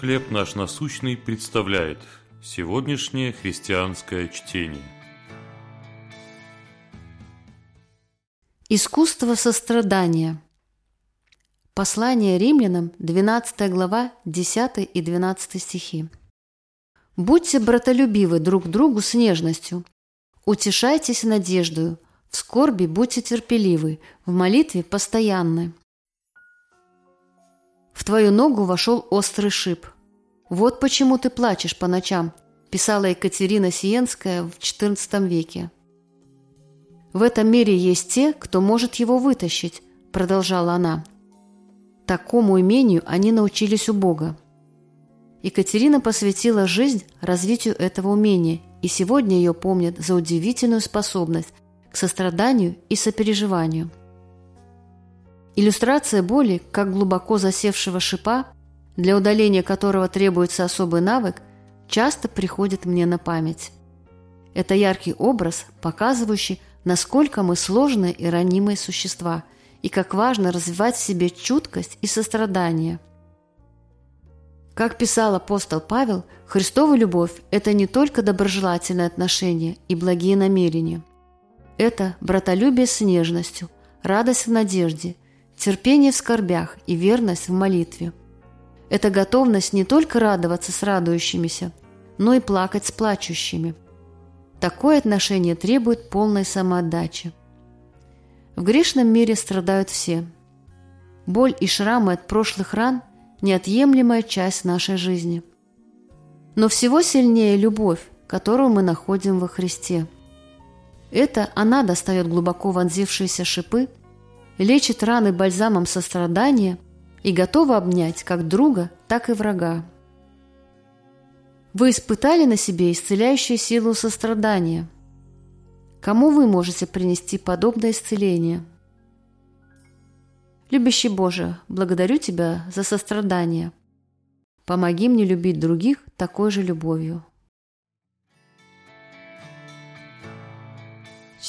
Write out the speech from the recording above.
«Хлеб наш насущный» представляет сегодняшнее христианское чтение. Искусство сострадания. Послание римлянам, 12 глава, 10 и 12 стихи. «Будьте братолюбивы друг другу с нежностью, утешайтесь надеждою, в скорби будьте терпеливы, в молитве постоянны. Твою ногу вошел острый шип. Вот почему ты плачешь по ночам, писала Екатерина Сиенская в XIV веке. В этом мире есть те, кто может его вытащить, продолжала она. Такому умению они научились у Бога. Екатерина посвятила жизнь развитию этого умения, и сегодня ее помнят за удивительную способность к состраданию и сопереживанию. Иллюстрация боли, как глубоко засевшего шипа, для удаления которого требуется особый навык, часто приходит мне на память. Это яркий образ, показывающий, насколько мы сложные и ранимые существа, и как важно развивать в себе чуткость и сострадание. Как писал апостол Павел, Христова любовь – это не только доброжелательное отношение и благие намерения – это братолюбие с нежностью, радость в надежде, терпение в скорбях и верность в молитве. Это готовность не только радоваться с радующимися, но и плакать с плачущими. Такое отношение требует полной самоотдачи. В грешном мире страдают все. Боль и шрамы от прошлых ран – неотъемлемая часть нашей жизни. Но всего сильнее любовь, которую мы находим во Христе – это она достает глубоко вонзившиеся шипы, лечит раны бальзамом сострадания и готова обнять как друга, так и врага. Вы испытали на себе исцеляющую силу сострадания. Кому вы можете принести подобное исцеление? Любящий Боже, благодарю Тебя за сострадание. Помоги мне любить других такой же любовью.